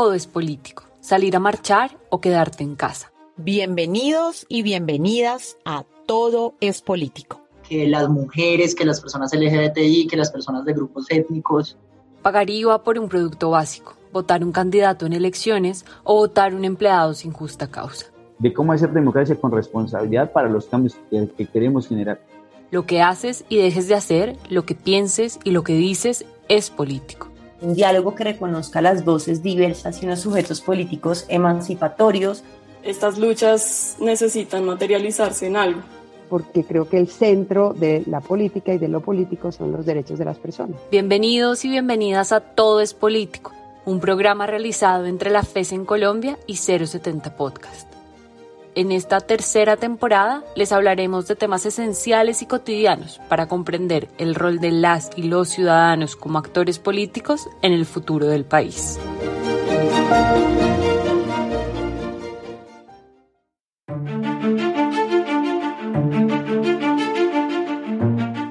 Todo es político salir a marchar o quedarte en casa. Bienvenidos y bienvenidas a Todo es Político. Que las mujeres, que las personas LGBTI, que las personas de grupos étnicos. Pagar IVA por un producto básico, votar un candidato en elecciones o votar un empleado sin justa causa. De cómo hacer democracia con responsabilidad para los cambios que, que queremos generar. Lo que haces y dejes de hacer, lo que pienses y lo que dices es político un diálogo que reconozca las voces diversas y unos sujetos políticos emancipatorios. Estas luchas necesitan materializarse en algo. Porque creo que el centro de la política y de lo político son los derechos de las personas. Bienvenidos y bienvenidas a Todo es Político, un programa realizado entre la FES en Colombia y 070 Podcast. En esta tercera temporada les hablaremos de temas esenciales y cotidianos para comprender el rol de las y los ciudadanos como actores políticos en el futuro del país.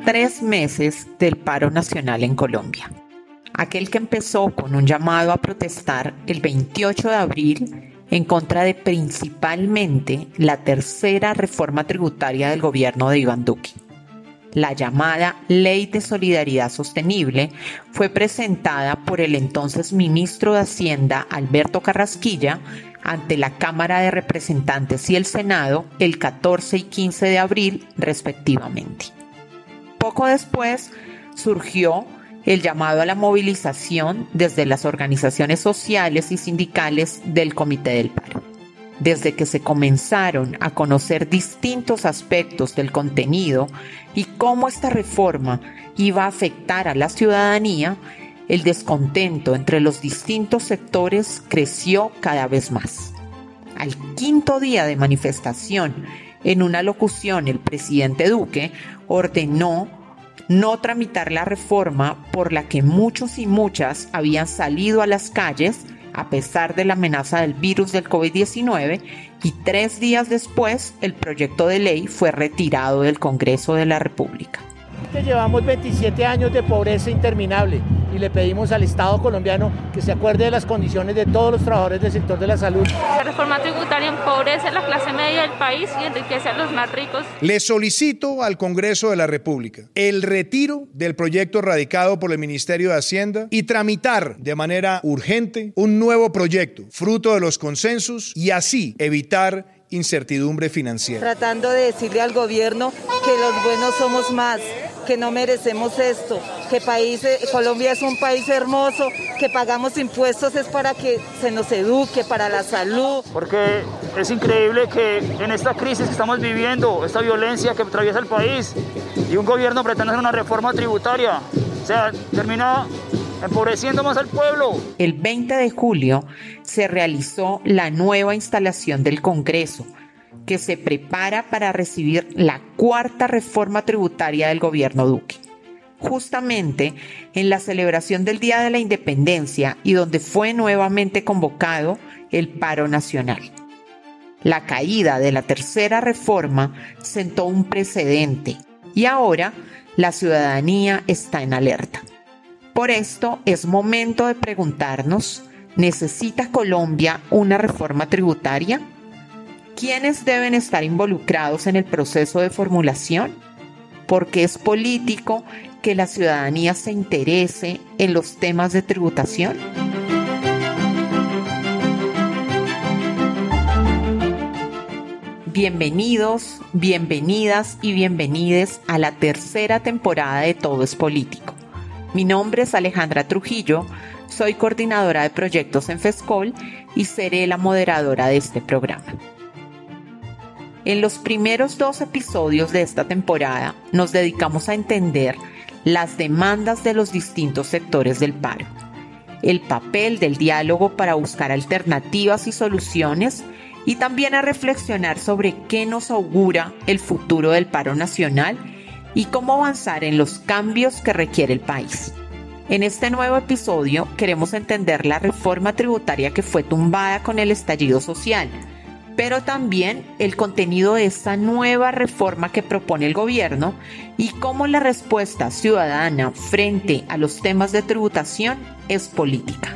Tres meses del paro nacional en Colombia. Aquel que empezó con un llamado a protestar el 28 de abril en contra de principalmente la tercera reforma tributaria del gobierno de Iván Duque. La llamada Ley de Solidaridad Sostenible fue presentada por el entonces ministro de Hacienda Alberto Carrasquilla ante la Cámara de Representantes y el Senado el 14 y 15 de abril respectivamente. Poco después surgió el llamado a la movilización desde las organizaciones sociales y sindicales del Comité del Paro. Desde que se comenzaron a conocer distintos aspectos del contenido y cómo esta reforma iba a afectar a la ciudadanía, el descontento entre los distintos sectores creció cada vez más. Al quinto día de manifestación, en una locución el presidente Duque ordenó no tramitar la reforma por la que muchos y muchas habían salido a las calles a pesar de la amenaza del virus del COVID-19 y tres días después el proyecto de ley fue retirado del Congreso de la República. Llevamos 27 años de pobreza interminable y le pedimos al Estado colombiano que se acuerde de las condiciones de todos los trabajadores del sector de la salud. La reforma tributaria empobrece a la clase media del país y enriquece a los más ricos. Le solicito al Congreso de la República el retiro del proyecto radicado por el Ministerio de Hacienda y tramitar de manera urgente un nuevo proyecto, fruto de los consensos, y así evitar incertidumbre financiera. Tratando de decirle al gobierno que los buenos somos más, que no merecemos esto, que país, eh, Colombia es un país hermoso, que pagamos impuestos es para que se nos eduque, para la salud. Porque es increíble que en esta crisis que estamos viviendo, esta violencia que atraviesa el país, y un gobierno pretende hacer una reforma tributaria, o sea, termina empobreciendo más al pueblo. El 20 de julio se realizó la nueva instalación del Congreso, que se prepara para recibir la cuarta reforma tributaria del gobierno Duque. Justamente en la celebración del Día de la Independencia y donde fue nuevamente convocado el paro nacional. La caída de la tercera reforma sentó un precedente y ahora la ciudadanía está en alerta. Por esto es momento de preguntarnos, ¿necesita Colombia una reforma tributaria? ¿Quiénes deben estar involucrados en el proceso de formulación? Porque es político que la ciudadanía se interese en los temas de tributación. Bienvenidos, bienvenidas y bienvenides a la tercera temporada de Todo es Político. Mi nombre es Alejandra Trujillo, soy coordinadora de proyectos en FESCOL y seré la moderadora de este programa. En los primeros dos episodios de esta temporada nos dedicamos a entender las demandas de los distintos sectores del paro. el papel del diálogo para buscar alternativas y soluciones y también a reflexionar sobre qué nos augura el futuro del paro nacional y cómo avanzar en los cambios que requiere el país. En este nuevo episodio queremos entender la reforma tributaria que fue tumbada con el estallido social, pero también el contenido de esta nueva reforma que propone el gobierno y cómo la respuesta ciudadana frente a los temas de tributación es política.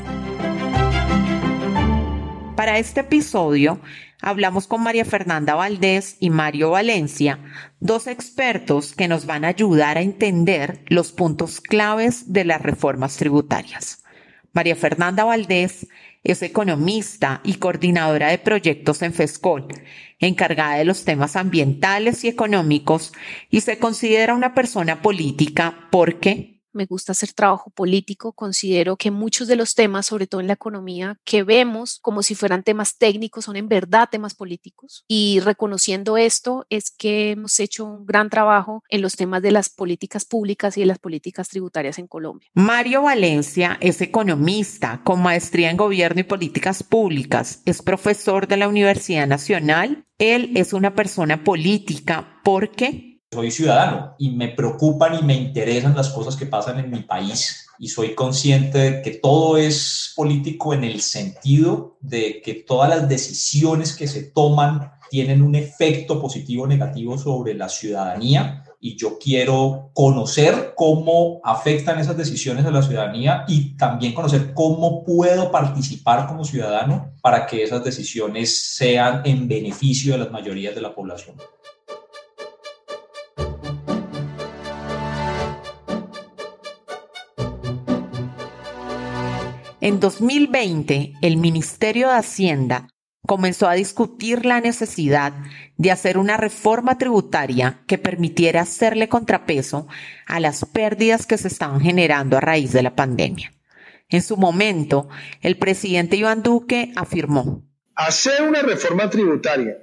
Para este episodio hablamos con María Fernanda Valdés y Mario Valencia, dos expertos que nos van a ayudar a entender los puntos claves de las reformas tributarias. María Fernanda Valdés es economista y coordinadora de proyectos en FESCOL, encargada de los temas ambientales y económicos y se considera una persona política porque me gusta hacer trabajo político, considero que muchos de los temas, sobre todo en la economía, que vemos como si fueran temas técnicos, son en verdad temas políticos. Y reconociendo esto es que hemos hecho un gran trabajo en los temas de las políticas públicas y de las políticas tributarias en Colombia. Mario Valencia es economista con maestría en gobierno y políticas públicas, es profesor de la Universidad Nacional. Él es una persona política porque soy ciudadano y me preocupan y me interesan las cosas que pasan en mi país y soy consciente de que todo es político en el sentido de que todas las decisiones que se toman tienen un efecto positivo o negativo sobre la ciudadanía y yo quiero conocer cómo afectan esas decisiones a la ciudadanía y también conocer cómo puedo participar como ciudadano para que esas decisiones sean en beneficio de las mayorías de la población. En 2020, el Ministerio de Hacienda comenzó a discutir la necesidad de hacer una reforma tributaria que permitiera hacerle contrapeso a las pérdidas que se estaban generando a raíz de la pandemia. En su momento, el presidente Iván Duque afirmó, hacer una reforma tributaria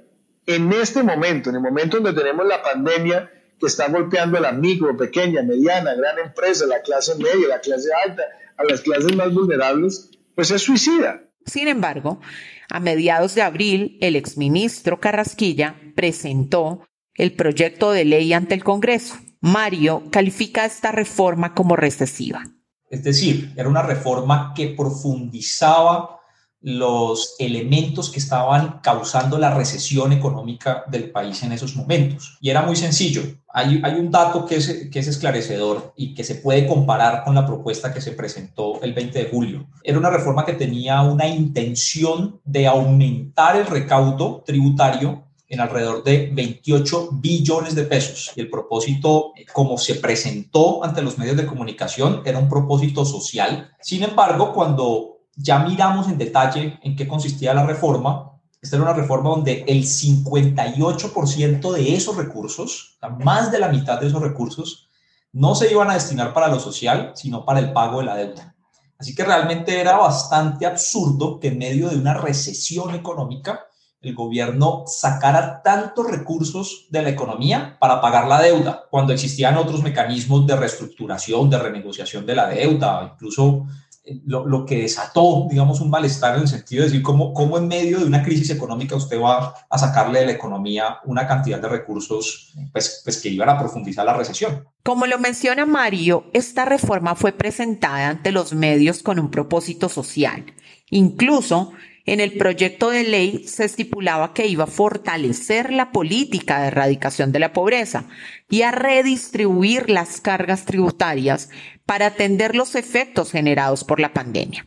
en este momento, en el momento donde tenemos la pandemia que está golpeando a la micro, pequeña, mediana, gran empresa, la clase media, la clase alta, a las clases más vulnerables, pues es suicida. Sin embargo, a mediados de abril, el exministro Carrasquilla presentó el proyecto de ley ante el Congreso. Mario califica esta reforma como recesiva. Es decir, era una reforma que profundizaba los elementos que estaban causando la recesión económica del país en esos momentos. Y era muy sencillo. Hay, hay un dato que es, que es esclarecedor y que se puede comparar con la propuesta que se presentó el 20 de julio. Era una reforma que tenía una intención de aumentar el recaudo tributario en alrededor de 28 billones de pesos. Y el propósito, como se presentó ante los medios de comunicación, era un propósito social. Sin embargo, cuando ya miramos en detalle en qué consistía la reforma. Esta era una reforma donde el 58% de esos recursos, más de la mitad de esos recursos, no se iban a destinar para lo social, sino para el pago de la deuda. Así que realmente era bastante absurdo que en medio de una recesión económica el gobierno sacara tantos recursos de la economía para pagar la deuda, cuando existían otros mecanismos de reestructuración, de renegociación de la deuda, incluso lo, que desató, digamos, un malestar en el sentido de decir cómo, cómo en medio de una crisis económica usted va a sacarle de la economía una cantidad de recursos pues, pues que iban a profundizar la recesión. Como lo menciona Mario, esta reforma fue presentada ante los medios con un propósito social. Incluso en el proyecto de ley se estipulaba que iba a fortalecer la política de erradicación de la pobreza y a redistribuir las cargas tributarias para atender los efectos generados por la pandemia.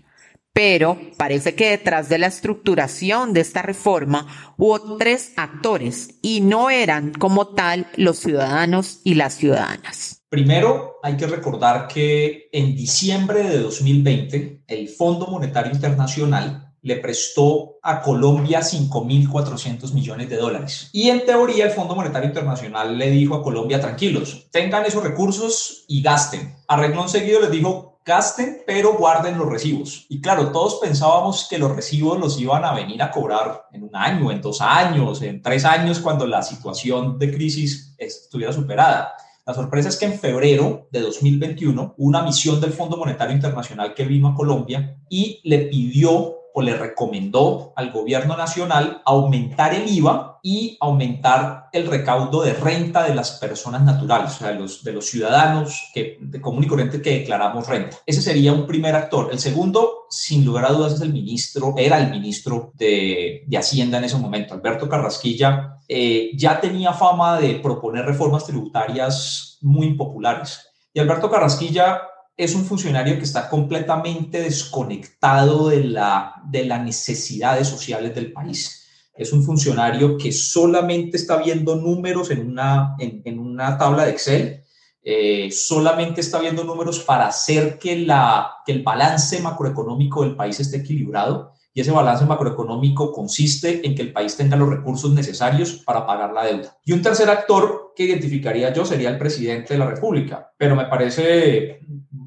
Pero parece que detrás de la estructuración de esta reforma hubo tres actores y no eran como tal los ciudadanos y las ciudadanas. Primero, hay que recordar que en diciembre de 2020, el Fondo Monetario Internacional le prestó a Colombia 5.400 millones de dólares. Y en teoría el Fondo Monetario Internacional le dijo a Colombia, tranquilos, tengan esos recursos y gasten. A seguido les dijo, gasten, pero guarden los recibos. Y claro, todos pensábamos que los recibos los iban a venir a cobrar en un año, en dos años, en tres años, cuando la situación de crisis estuviera superada. La sorpresa es que en febrero de 2021 una misión del Fondo Monetario Internacional que vino a Colombia y le pidió o le recomendó al gobierno nacional aumentar el IVA y aumentar el recaudo de renta de las personas naturales, o sea, de los, ciudadanos que, de común y corriente que declaramos renta. Ese sería un primer actor. El segundo, sin lugar a dudas, es el ministro, era el ministro de, de Hacienda en ese momento, Alberto Carrasquilla. Eh, ya tenía fama de proponer reformas tributarias muy impopulares. Y Alberto Carrasquilla es un funcionario que está completamente desconectado de, la, de las necesidades sociales del país. Es un funcionario que solamente está viendo números en una, en, una tabla de Excel, eh, solamente está viendo números para hacer que, la, que el balance macroeconómico del país esté equilibrado y ese balance macroeconómico consiste en que el país tenga los recursos necesarios para pagar la deuda. Y un tercer actor que identificaría yo sería el presidente de la República, pero me parece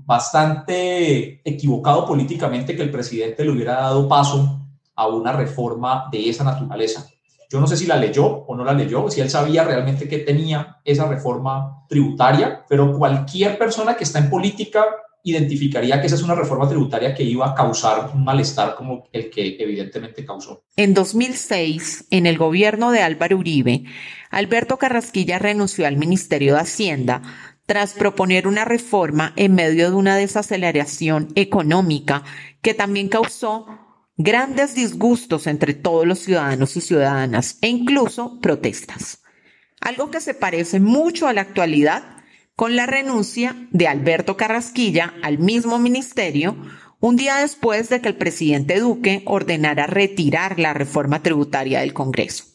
bastante equivocado políticamente que el presidente le hubiera dado paso a una reforma de esa naturaleza. Yo no sé si la leyó o no la leyó, si él sabía realmente que tenía esa reforma tributaria, pero cualquier persona que está en política identificaría que esa es una reforma tributaria que iba a causar un malestar como el que evidentemente causó. En 2006, en el gobierno de Álvaro Uribe, Alberto Carrasquilla renunció al Ministerio de Hacienda tras proponer una reforma en medio de una desaceleración económica que también causó grandes disgustos entre todos los ciudadanos y ciudadanas e incluso protestas. Algo que se parece mucho a la actualidad con la renuncia de Alberto Carrasquilla al mismo ministerio un día después de que el presidente Duque ordenara retirar la reforma tributaria del Congreso,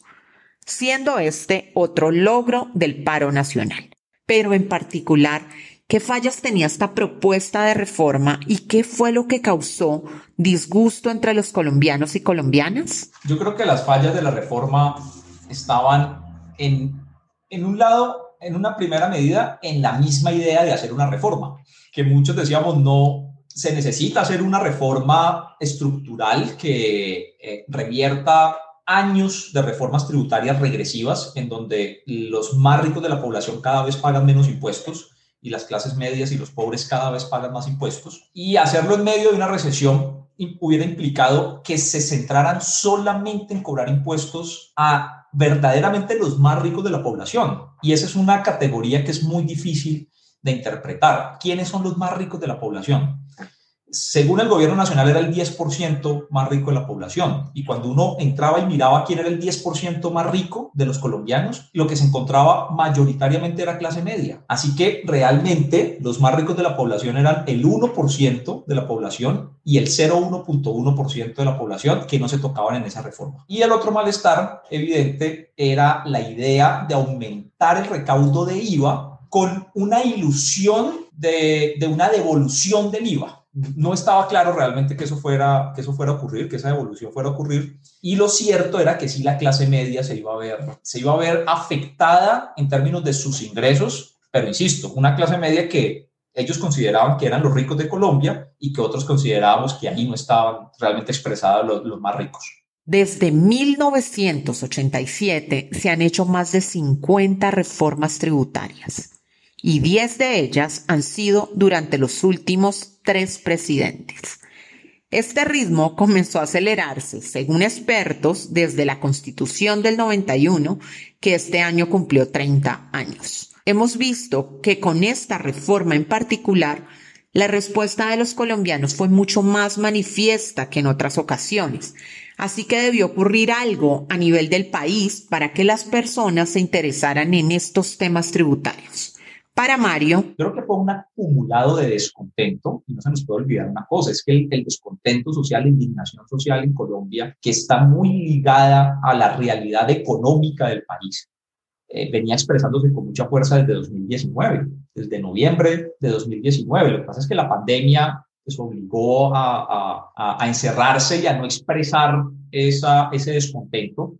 siendo este otro logro del paro nacional. Pero en particular, ¿qué fallas tenía esta propuesta de reforma y qué fue lo que causó disgusto entre los colombianos y colombianas? Yo creo que las fallas de la reforma estaban en, en un lado en una primera medida en la misma idea de hacer una reforma, que muchos decíamos no se necesita hacer una reforma estructural que eh, revierta años de reformas tributarias regresivas en donde los más ricos de la población cada vez pagan menos impuestos y las clases medias y los pobres cada vez pagan más impuestos. Y hacerlo en medio de una recesión hubiera implicado que se centraran solamente en cobrar impuestos a verdaderamente los más ricos de la población. Y esa es una categoría que es muy difícil de interpretar. ¿Quiénes son los más ricos de la población? Según el gobierno nacional, era el 10% más rico de la población. Y cuando uno entraba y miraba quién era el 10% más rico de los colombianos, lo que se encontraba mayoritariamente era clase media. Así que realmente los más ricos de la población eran el 1% de la población y el 0,1.1% de la población que no se tocaban en esa reforma. Y el otro malestar evidente era la idea de aumentar el recaudo de IVA con una ilusión de, de una devolución del IVA no estaba claro realmente que eso fuera que eso fuera a ocurrir, que esa evolución fuera a ocurrir y lo cierto era que sí la clase media se iba a ver se iba a ver afectada en términos de sus ingresos, pero insisto, una clase media que ellos consideraban que eran los ricos de Colombia y que otros considerábamos que ahí no estaban realmente expresados los, los más ricos. Desde 1987 se han hecho más de 50 reformas tributarias y 10 de ellas han sido durante los últimos tres presidentes. Este ritmo comenzó a acelerarse, según expertos, desde la Constitución del 91, que este año cumplió 30 años. Hemos visto que con esta reforma en particular, la respuesta de los colombianos fue mucho más manifiesta que en otras ocasiones, así que debió ocurrir algo a nivel del país para que las personas se interesaran en estos temas tributarios. Para Mario. Creo que fue un acumulado de descontento y no se nos puede olvidar una cosa, es que el, descontento social, la indignación social en Colombia, que está muy ligada a la realidad económica del país, eh, venía expresándose con mucha fuerza desde 2019, desde noviembre de 2019. Lo que pasa es que la pandemia pues, obligó a, a, a encerrarse y a no expresar esa, ese descontento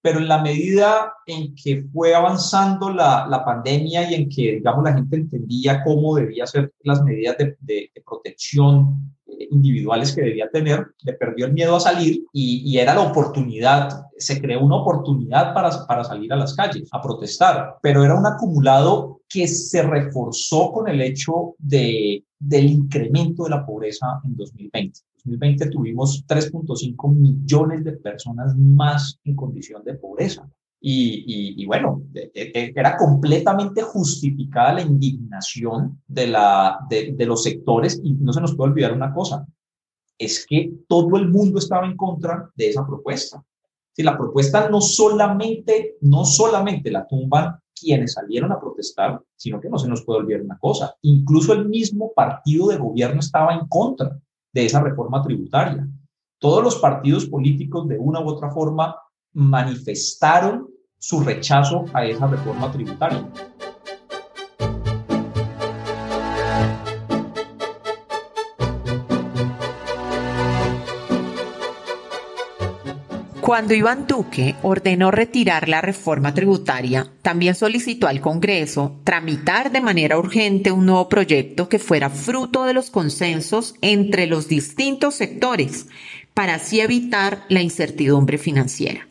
pero en la medida en que fue avanzando la, la, pandemia y en que, digamos, la gente entendía cómo debía ser las medidas de, de, protección eh, individuales que debía tener, le perdió el miedo a salir y, y, era la oportunidad, se creó una oportunidad para, para salir a las calles, a protestar, pero era un acumulado que se reforzó con el hecho de, del incremento de la pobreza en 2020. En 2020 tuvimos 3.5 millones de personas más en condición de pobreza. Y, y, bueno, e, e, e, era completamente justificada la indignación de, la, de, de los sectores y no se nos puede olvidar una cosa, es que todo el mundo estaba en contra de esa propuesta. Si la propuesta no solamente, no solamente la tumban quienes salieron a protestar, sino que no se nos puede olvidar una cosa, incluso el mismo partido de gobierno estaba en contra de esa reforma tributaria. Todos los partidos políticos de una u otra forma manifestaron su rechazo a esa reforma tributaria. Cuando Iván Duque ordenó retirar la reforma tributaria, también solicitó al Congreso tramitar de manera urgente un nuevo proyecto que fuera fruto de los consensos entre los distintos sectores, para así evitar la incertidumbre financiera.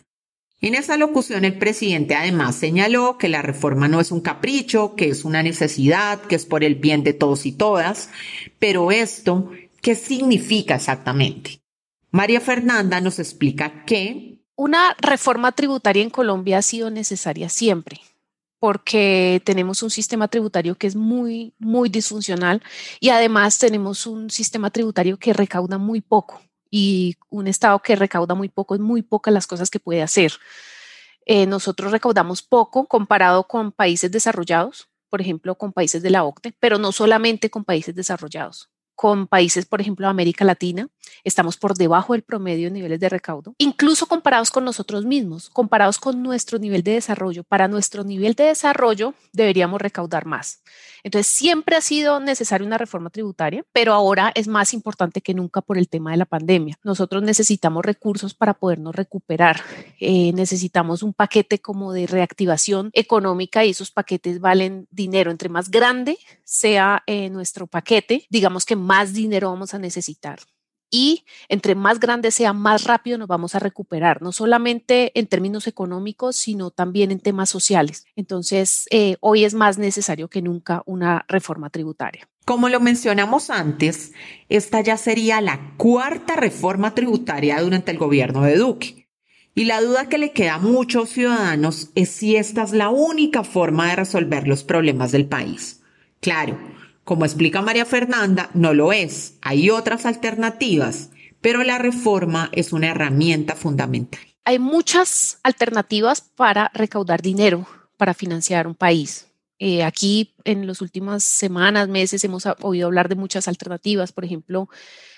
En esa locución el presidente además señaló que la reforma no es un capricho, que es una necesidad, que es por el bien de todos y todas, pero esto, ¿qué significa exactamente? María Fernanda nos explica que... Una reforma tributaria en Colombia ha sido necesaria siempre porque tenemos un sistema tributario que es muy, muy disfuncional y además tenemos un sistema tributario que recauda muy poco y un Estado que recauda muy poco es muy pocas las cosas que puede hacer. Eh, nosotros recaudamos poco comparado con países desarrollados, por ejemplo, con países de la OCDE, pero no solamente con países desarrollados con países, por ejemplo, de América Latina, estamos por debajo del promedio en niveles de recaudo, incluso comparados con nosotros mismos, comparados con nuestro nivel de desarrollo. Para nuestro nivel de desarrollo deberíamos recaudar más. Entonces, siempre ha sido necesaria una reforma tributaria, pero ahora es más importante que nunca por el tema de la pandemia. Nosotros necesitamos recursos para podernos recuperar. Eh, necesitamos un paquete como de reactivación económica y esos paquetes valen dinero. Entre más grande sea eh, nuestro paquete, digamos que más dinero vamos a necesitar y entre más grande sea, más rápido nos vamos a recuperar, no solamente en términos económicos, sino también en temas sociales. Entonces, eh, hoy es más necesario que nunca una reforma tributaria. Como lo mencionamos antes, esta ya sería la cuarta reforma tributaria durante el gobierno de Duque. Y la duda que le queda a muchos ciudadanos es si esta es la única forma de resolver los problemas del país. Claro, como explica María Fernanda, no lo es. Hay otras alternativas, pero la reforma es una herramienta fundamental. Hay muchas alternativas para recaudar dinero, para financiar un país. Eh, aquí en las últimas semanas, meses, hemos oído hablar de muchas alternativas, por ejemplo,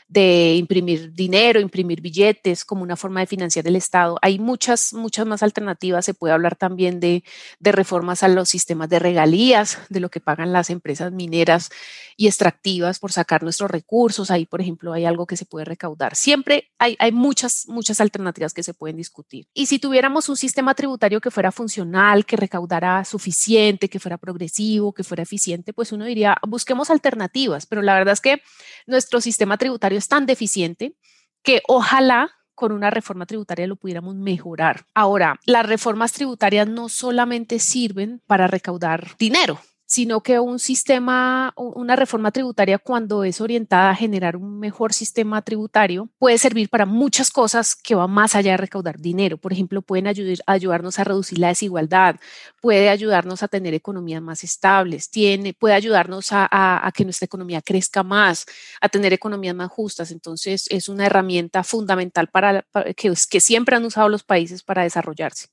de imprimir dinero, imprimir billetes como una forma de financiar el Estado. Hay muchas, muchas más alternativas. Se puede hablar también de, de reformas a los sistemas de regalías, de lo que pagan las empresas mineras y extractivas por sacar nuestros recursos. Ahí, por ejemplo, hay algo que se puede recaudar. Siempre hay, hay muchas, muchas alternativas que se pueden discutir. Y si tuviéramos un sistema tributario que fuera funcional, que recaudara suficiente, que fuera progresivo, que fuera eficiente, pues uno diría, busquemos alternativas. Pero la verdad es que nuestro sistema tributario es tan deficiente que ojalá con una reforma tributaria lo pudiéramos mejorar. Ahora, las reformas tributarias no solamente sirven para recaudar dinero, sino que un sistema, una reforma tributaria cuando es orientada a generar un mejor sistema tributario puede servir para muchas cosas que van más allá de recaudar dinero. Por ejemplo, pueden ayudar, ayudarnos a reducir la desigualdad, puede ayudarnos a tener economías más estables, tiene, puede ayudarnos a, que nuestra economía crezca más, a tener economías más justas. Entonces, es una herramienta fundamental para, que siempre han usado los países para desarrollarse.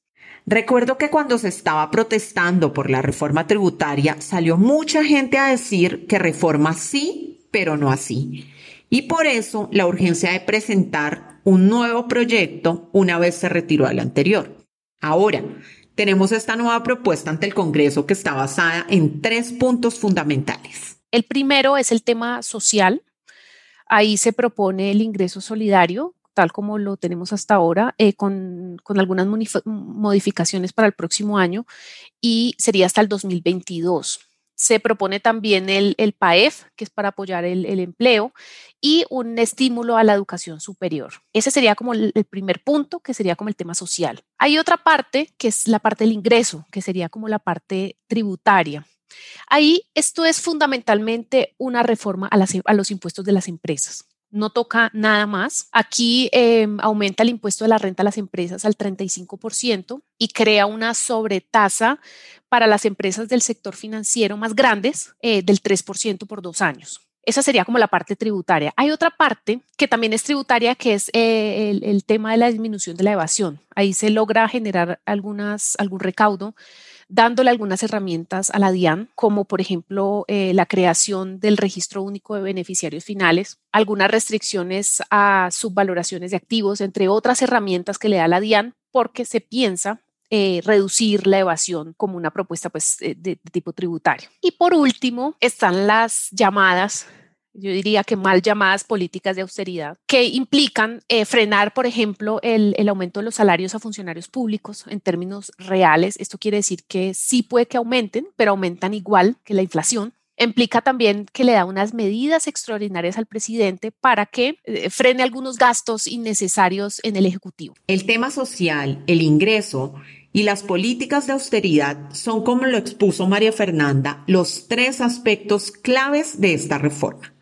Recuerdo que cuando se estaba protestando por la reforma tributaria, salió mucha gente a decir que reforma sí, pero no así. Y por eso la urgencia de presentar un nuevo proyecto una vez se retiró el anterior. Ahora, tenemos esta nueva propuesta ante el Congreso que está basada en tres puntos fundamentales. El primero es el tema social. Ahí se propone el ingreso solidario, tal como lo tenemos hasta ahora, eh, con, algunas modificaciones para el próximo año y sería hasta el 2022. Se propone también el, el PAEF, que es para apoyar el, empleo, y un estímulo a la educación superior. Ese sería como el, el, primer punto, que sería como el tema social. Hay otra parte, que es la parte del ingreso, que sería como la parte tributaria. Ahí esto es fundamentalmente una reforma a, a los impuestos de las empresas no toca nada más. Aquí em, aumenta el impuesto de la renta a las empresas al 35% y crea una sobretasa para las empresas del sector financiero más grandes eh, del 3% por dos años. Esa sería como la parte tributaria. Hay otra parte que también es tributaria, que es eh, el, el, tema de la disminución de la evasión. Ahí se logra generar algunas, algún recaudo dándole algunas herramientas a la DIAN, como por ejemplo eh, la creación del registro único de beneficiarios finales, algunas restricciones a subvaloraciones de activos, entre otras herramientas que le da la DIAN, porque se piensa eh, reducir la evasión como una propuesta pues, de, de, tipo tributario. Y por último, están las llamadas yo diría que mal llamadas políticas de austeridad, que implican eh, frenar, por ejemplo, el, el, aumento de los salarios a funcionarios públicos en términos reales. Esto quiere decir que sí puede que aumenten, pero aumentan igual que la inflación. Implica también que le da unas medidas extraordinarias al presidente para que eh, frene algunos gastos innecesarios en el Ejecutivo. El tema social, el ingreso y las políticas de austeridad son, como lo expuso María Fernanda, los tres aspectos claves de esta reforma.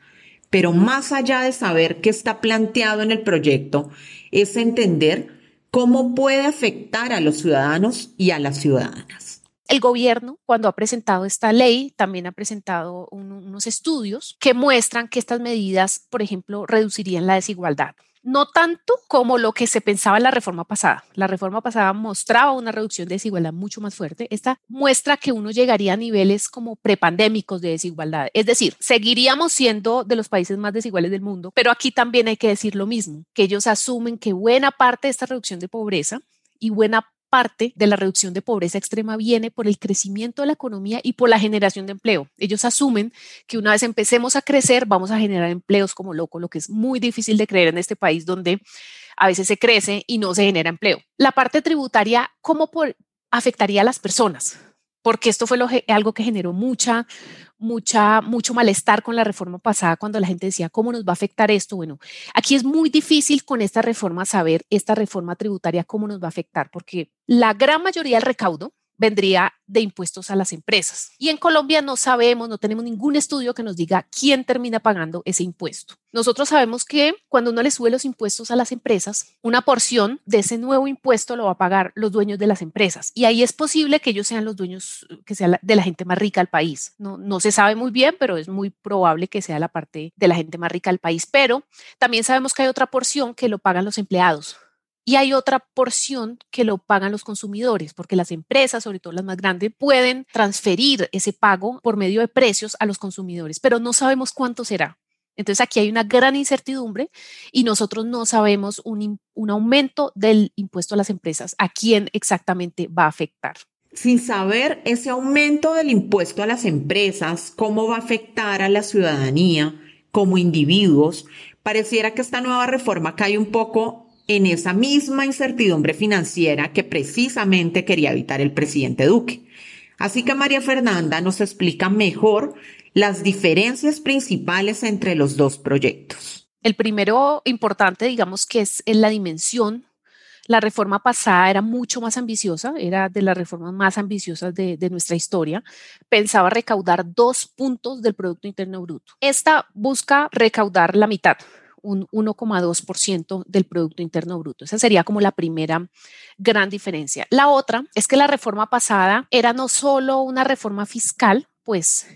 Pero más allá de saber qué está planteado en el proyecto, es entender cómo puede afectar a los ciudadanos y a las ciudadanas. El gobierno, cuando ha presentado esta ley, también ha presentado un, unos estudios que muestran que estas medidas, por ejemplo, reducirían la desigualdad no tanto como lo que se pensaba en la reforma pasada. La reforma pasada mostraba una reducción de desigualdad mucho más fuerte. Esta muestra que uno llegaría a niveles como prepandémicos de desigualdad. Es decir, seguiríamos siendo de los países más desiguales del mundo, pero aquí también hay que decir lo mismo, que ellos asumen que buena parte de esta reducción de pobreza y buena parte de la reducción de pobreza extrema viene por el crecimiento de la economía y por la generación de empleo. Ellos asumen que una vez empecemos a crecer, vamos a generar empleos como loco, lo que es muy difícil de creer en este país donde a veces se crece y no se genera empleo. La parte tributaria, ¿cómo por, afectaría a las personas? Porque esto fue algo que generó mucha, mucha, mucho malestar con la reforma pasada cuando la gente decía, ¿cómo nos va a afectar esto? Bueno, aquí es muy difícil con esta reforma saber esta reforma tributaria cómo nos va a afectar, porque la gran mayoría del recaudo vendría de impuestos a las empresas. Y en Colombia no sabemos, no tenemos ningún estudio que nos diga quién termina pagando ese impuesto. Nosotros sabemos que cuando uno le sube los impuestos a las empresas, una porción de ese nuevo impuesto lo va a pagar los dueños de las empresas. Y ahí es posible que ellos sean los dueños, que sea de la gente más rica del país. No, no se sabe muy bien, pero es muy probable que sea la parte de la gente más rica del país. Pero también sabemos que hay otra porción que lo pagan los empleados y hay otra porción que lo pagan los consumidores, porque las empresas, sobre todo las más grandes, pueden transferir ese pago por medio de precios a los consumidores, pero no sabemos cuánto será. Entonces aquí hay una gran incertidumbre y nosotros no sabemos un, un aumento del impuesto a las empresas, a quién exactamente va a afectar sin saber ese aumento del impuesto a las empresas, cómo va a afectar a la ciudadanía como individuos, pareciera que esta nueva reforma cae un poco en esa misma incertidumbre financiera que precisamente quería evitar el presidente Duque. Así que María Fernanda nos explica mejor las diferencias principales entre los dos proyectos. El primero importante, digamos, que es en la dimensión. La reforma pasada era mucho más ambiciosa, era de las reformas más ambiciosas de, de nuestra historia. Pensaba recaudar dos puntos del Producto Interno Bruto. Esta busca recaudar la mitad, un 1,2% del Producto Interno Bruto. Esa sería como la primera gran diferencia. La otra es que la reforma pasada era no solo una reforma fiscal, pues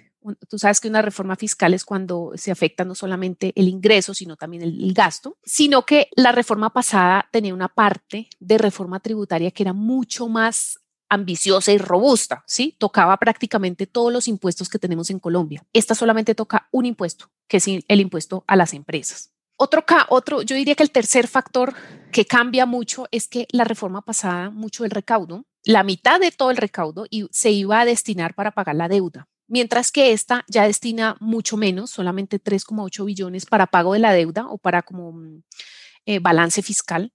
tú sabes que una reforma fiscal es cuando se afecta no solamente el ingreso, sino también el, el, gasto, sino que la reforma pasada tenía una parte de reforma tributaria que era mucho más ambiciosa y robusta, ¿sí? Tocaba prácticamente todos los impuestos que tenemos en Colombia. Esta solamente toca un impuesto, que es el impuesto a las empresas. Otro, yo diría que el tercer factor que cambia mucho es que la reforma pasada, mucho del recaudo, la mitad de todo el recaudo se iba a destinar para pagar la deuda, mientras que esta ya destina mucho menos, solamente 3,8 billones para pago de la deuda o para como mm, eh, balance fiscal.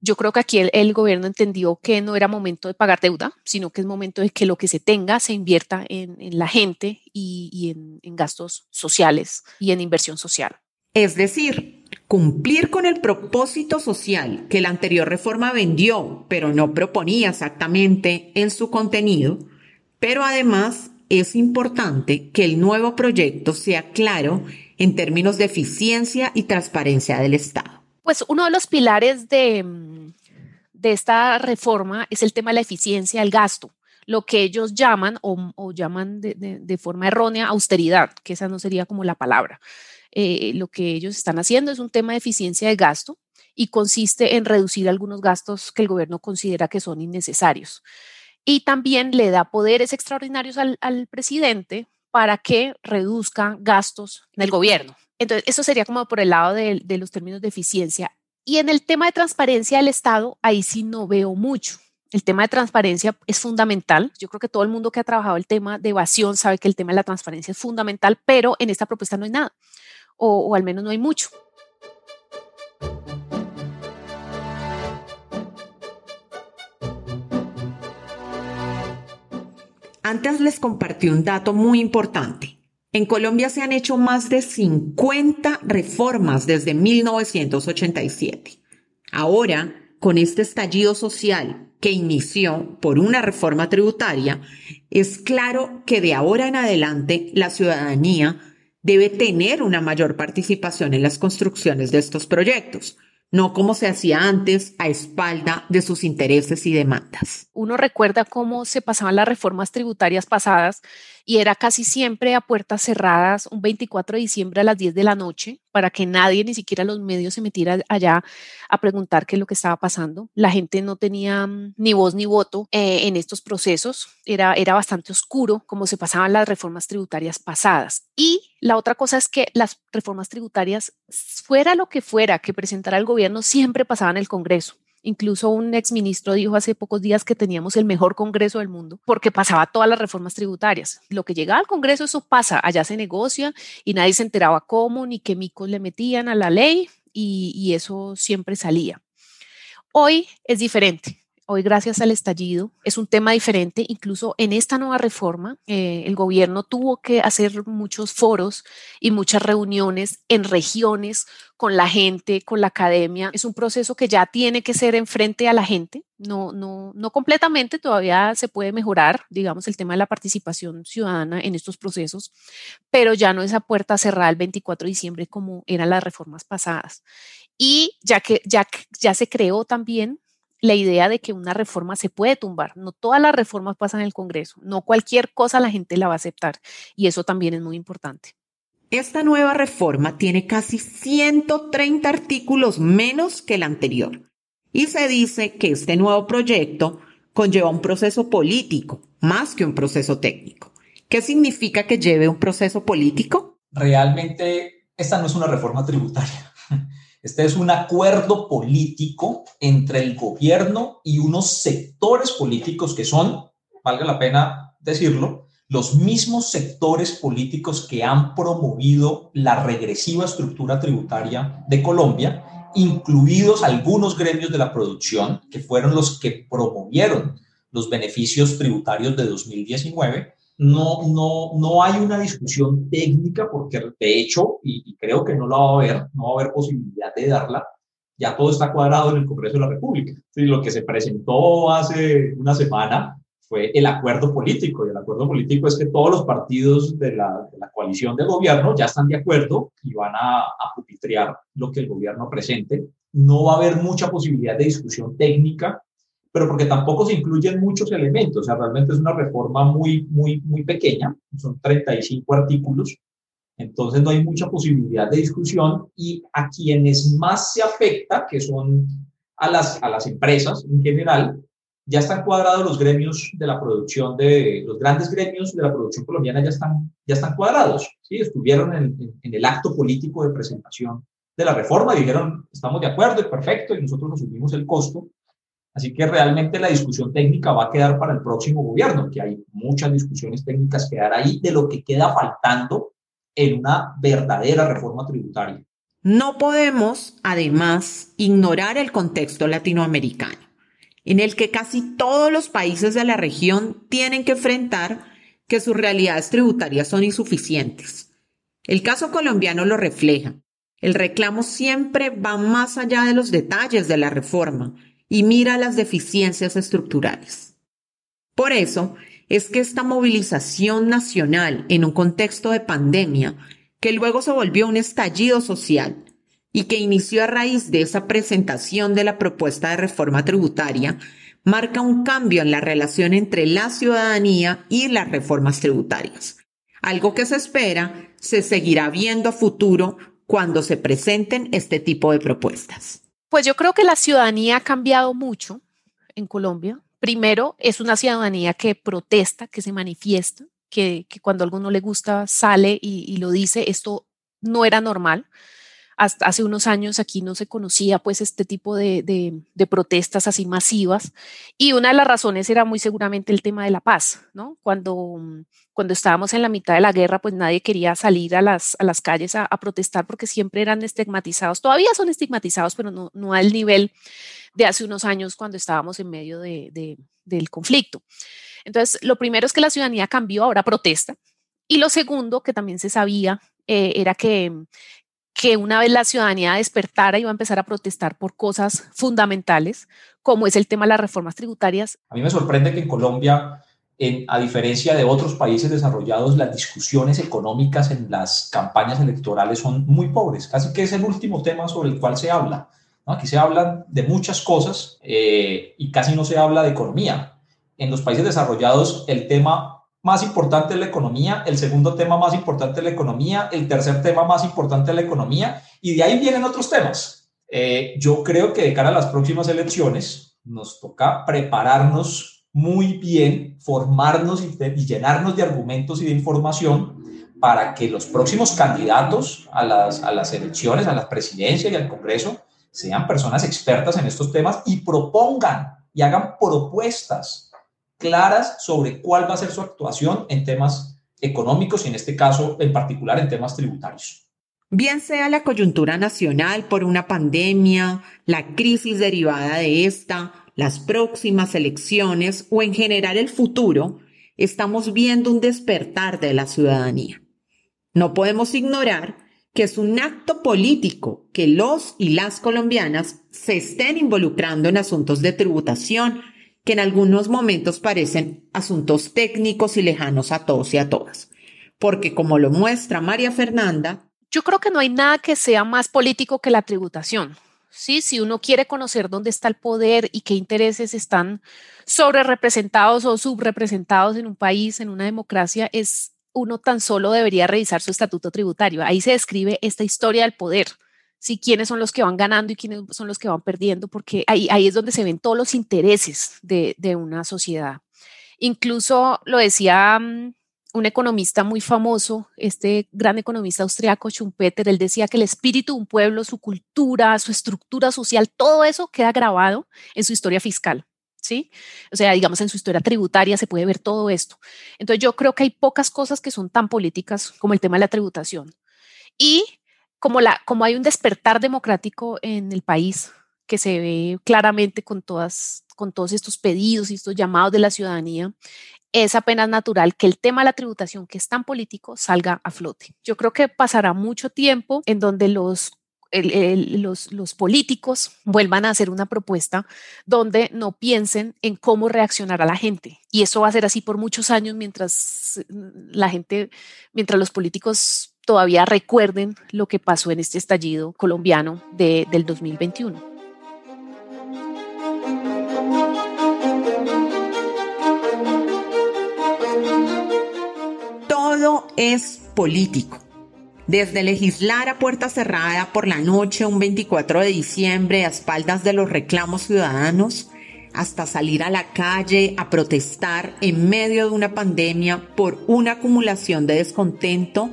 Yo creo que aquí el, gobierno entendió que no era momento de pagar deuda, sino que es momento de que lo que se tenga se invierta en, la gente y, en gastos sociales y en inversión social. Es decir, cumplir con el propósito social que la anterior reforma vendió, pero no proponía exactamente en su contenido, pero además es importante que el nuevo proyecto sea claro en términos de eficiencia y transparencia del Estado. Pues uno de los pilares de, de esta reforma es el tema de la eficiencia del gasto lo que ellos llaman o, llaman de, forma errónea austeridad, que esa no sería como la palabra. Eh, lo que ellos están haciendo es un tema de eficiencia de gasto y consiste en reducir algunos gastos que el gobierno considera que son innecesarios. Y también le da poderes extraordinarios al, presidente para que reduzca gastos en el gobierno. Entonces, eso sería como por el lado de, de los términos de eficiencia. Y en el tema de transparencia del Estado, ahí sí no veo mucho. El tema de transparencia es fundamental. Yo creo que todo el mundo que ha trabajado el tema de evasión sabe que el tema de la transparencia es fundamental, pero en esta propuesta no hay nada, o, al menos no hay mucho. Antes les compartí un dato muy importante. En Colombia se han hecho más de 50 reformas desde 1987. Ahora, con este estallido social que inició por una reforma tributaria, es claro que de ahora en adelante la ciudadanía debe tener una mayor participación en las construcciones de estos proyectos, no como se hacía antes a espalda de sus intereses y demandas. Uno recuerda cómo se pasaban las reformas tributarias pasadas y era casi siempre a puertas cerradas un 24 de diciembre a las 10 de la noche para que nadie, ni siquiera los medios, se metiera allá a preguntar qué es lo que estaba pasando. La gente no tenía mm, ni voz ni voto eh, en estos procesos. Era, era bastante oscuro cómo se pasaban las reformas tributarias pasadas. Y la otra cosa es que las reformas tributarias, fuera lo que fuera que presentara el gobierno, siempre pasaban el Congreso. Incluso un exministro dijo hace pocos días que teníamos el mejor Congreso del mundo porque pasaba todas las reformas tributarias. Lo que llegaba al Congreso, eso pasa, allá se negocia y nadie se enteraba cómo ni qué micos le metían a la ley y, y eso siempre salía. Hoy es diferente. Hoy, gracias al estallido, es un tema diferente. Incluso en esta nueva reforma, eh, el gobierno tuvo que hacer muchos foros y muchas reuniones en regiones con la gente, con la academia. Es un proceso que ya tiene que ser enfrente a la gente. No, no, no completamente, todavía se puede mejorar, digamos, el tema de la participación ciudadana en estos procesos, pero ya no es a puerta cerrada el 24 de diciembre como eran las reformas pasadas. Y ya que ya, ya se creó también la idea de que una reforma se puede tumbar. No todas las reformas pasan en el Congreso, no cualquier cosa la gente la va a aceptar y eso también es muy importante. Esta nueva reforma tiene casi 130 artículos menos que la anterior y se dice que este nuevo proyecto conlleva un proceso político más que un proceso técnico. ¿Qué significa que lleve un proceso político? Realmente esta no es una reforma tributaria. Este es un acuerdo político entre el gobierno y unos sectores políticos que son, valga la pena decirlo, los mismos sectores políticos que han promovido la regresiva estructura tributaria de Colombia, incluidos algunos gremios de la producción, que fueron los que promovieron los beneficios tributarios de 2019 no, no, no hay una discusión técnica porque de hecho, y, creo que no la va a haber, no va a haber posibilidad de darla, ya todo está cuadrado en el Congreso de la República. Y lo que se presentó hace una semana fue el acuerdo político, y el acuerdo político es que todos los partidos de la, coalición de gobierno ya están de acuerdo y van a, a lo que el gobierno presente. No va a haber mucha posibilidad de discusión técnica pero porque tampoco se incluyen muchos elementos, o sea, realmente es una reforma muy, muy, muy pequeña, son 35 artículos, entonces no hay mucha posibilidad de discusión y a quienes más se afecta, que son a las, a las empresas en general, ya están cuadrados los gremios de la producción de, los grandes gremios de la producción colombiana ya están, ya están cuadrados, ¿sí? estuvieron en, en el acto político de presentación de la reforma, dijeron, estamos de acuerdo, es perfecto, y nosotros nos subimos el costo, Así que realmente la discusión técnica va a quedar para el próximo gobierno, que hay muchas discusiones técnicas que dar ahí de lo que queda faltando en una verdadera reforma tributaria. No podemos, además, ignorar el contexto latinoamericano, en el que casi todos los países de la región tienen que enfrentar que sus realidades tributarias son insuficientes. El caso colombiano lo refleja. El reclamo siempre va más allá de los detalles de la reforma y mira las deficiencias estructurales. Por eso, es que esta movilización nacional en un contexto de pandemia, que luego se volvió un estallido social y que inició a raíz de esa presentación de la propuesta de reforma tributaria, marca un cambio en la relación entre la ciudadanía y las reformas tributarias, algo que se espera se seguirá viendo a futuro cuando se presenten este tipo de propuestas. Pues yo creo que la ciudadanía ha cambiado mucho en Colombia. Primero, es una ciudadanía que protesta, que se manifiesta, que, cuando a alguno le gusta sale y, y lo dice, esto no era normal hasta hace unos años aquí no se conocía pues este tipo de, de, protestas así masivas y una de las razones era muy seguramente el tema de la paz, ¿no? Cuando, cuando estábamos en la mitad de la guerra pues nadie quería salir a las, a las calles a, protestar porque siempre eran estigmatizados, todavía son estigmatizados pero no, no al nivel de hace unos años cuando estábamos en medio de, del conflicto. Entonces, lo primero es que la ciudadanía cambió, ahora protesta. Y lo segundo, que también se sabía, eh, era que, que una vez la ciudadanía despertara iba a empezar a protestar por cosas fundamentales, como es el tema de las reformas tributarias. A mí me sorprende que en Colombia, a diferencia de otros países desarrollados, las discusiones económicas en las campañas electorales son muy pobres, casi que es el último tema sobre el cual se habla. Aquí se habla de muchas cosas eh, y casi no se habla de economía. En los países desarrollados el tema más importante de la economía, el segundo tema más importante de la economía, el tercer tema más importante de la economía, y de ahí vienen otros temas. Eh, yo creo que de cara a las próximas elecciones nos toca prepararnos muy bien, formarnos y, y llenarnos de argumentos y de información para que los próximos candidatos a las, a las elecciones, a la presidencia y al Congreso, sean personas expertas en estos temas y propongan y hagan propuestas claras sobre cuál va a ser su actuación en temas económicos y en este caso en particular en temas tributarios. Bien sea la coyuntura nacional por una pandemia, la crisis derivada de esta, las próximas elecciones o en general el futuro, estamos viendo un despertar de la ciudadanía. No podemos ignorar que es un acto político que los y las colombianas se estén involucrando en asuntos de tributación que en algunos momentos parecen asuntos técnicos y lejanos a todos y a todas. Porque como lo muestra María Fernanda, yo creo que no hay nada que sea más político que la tributación. ¿sí? Si uno quiere conocer dónde está el poder y qué intereses están sobre representados o subrepresentados en un país, en una democracia, es uno tan solo debería revisar su estatuto tributario. Ahí se describe esta historia del poder si quiénes son los que van ganando y quiénes son los que van perdiendo, porque ahí, ahí es donde se ven todos los intereses de, de una sociedad. Incluso lo decía mm, un economista muy famoso, este gran economista austriaco Schumpeter, él decía que el espíritu de un pueblo, su cultura, su estructura social, todo eso queda grabado en su historia fiscal. ¿Sí? O sea, digamos, en su historia tributaria se puede ver todo esto. Entonces, yo creo que hay pocas cosas que son tan políticas como el tema de la tributación. Y como, hay un despertar democrático en el país que se ve claramente con, todos estos pedidos y estos llamados de la ciudadanía, es apenas natural que el tema de la tributación, que es tan político, salga a flote. Yo creo que pasará mucho tiempo en donde los los, los, políticos vuelvan a hacer una propuesta donde no piensen en cómo reaccionar a la gente. Y eso va a ser así por muchos años mientras la gente, mientras los políticos todavía recuerden lo que pasó en este estallido colombiano de, del 2021. Todo es político. Desde legislar a puerta cerrada por la noche un 24 de diciembre a espaldas de los reclamos ciudadanos, hasta salir a la calle a protestar en medio de una pandemia por una acumulación de descontento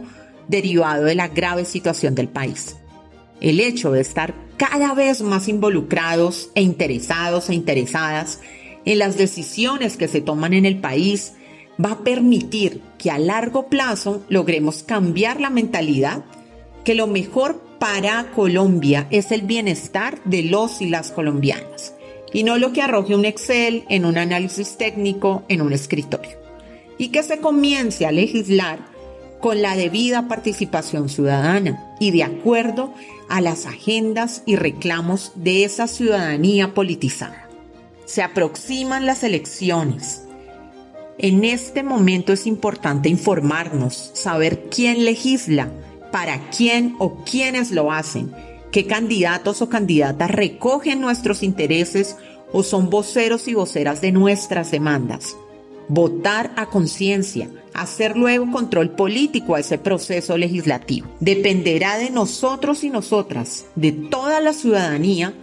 derivado de la grave situación del país. El hecho de estar cada vez más involucrados e interesados e interesadas en las decisiones que se toman en el país va a permitir que a largo plazo logremos cambiar la mentalidad que lo mejor para Colombia es el bienestar de los y las colombianas y no lo que arroje un Excel en un análisis técnico en un escritorio. Y que se comience a legislar con la debida participación ciudadana y de acuerdo a las agendas y reclamos de esa ciudadanía politizada. Se aproximan las elecciones En este momento es importante informarnos, saber quién legisla, para quién o quiénes lo hacen, qué candidatos o candidatas recogen nuestros intereses o son voceros y voceras de nuestras demandas. Votar a conciencia, hacer luego control político a ese proceso legislativo. Dependerá de nosotros y nosotras, de toda la ciudadanía,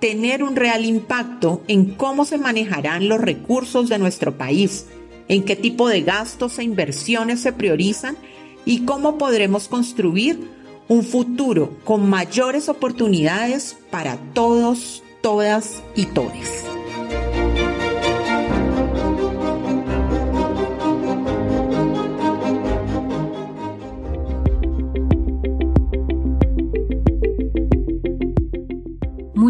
tener un real impacto en cómo se manejarán los recursos de nuestro país, en qué tipo de gastos e inversiones se priorizan y cómo podremos construir un futuro con mayores oportunidades para todos, todas y todes.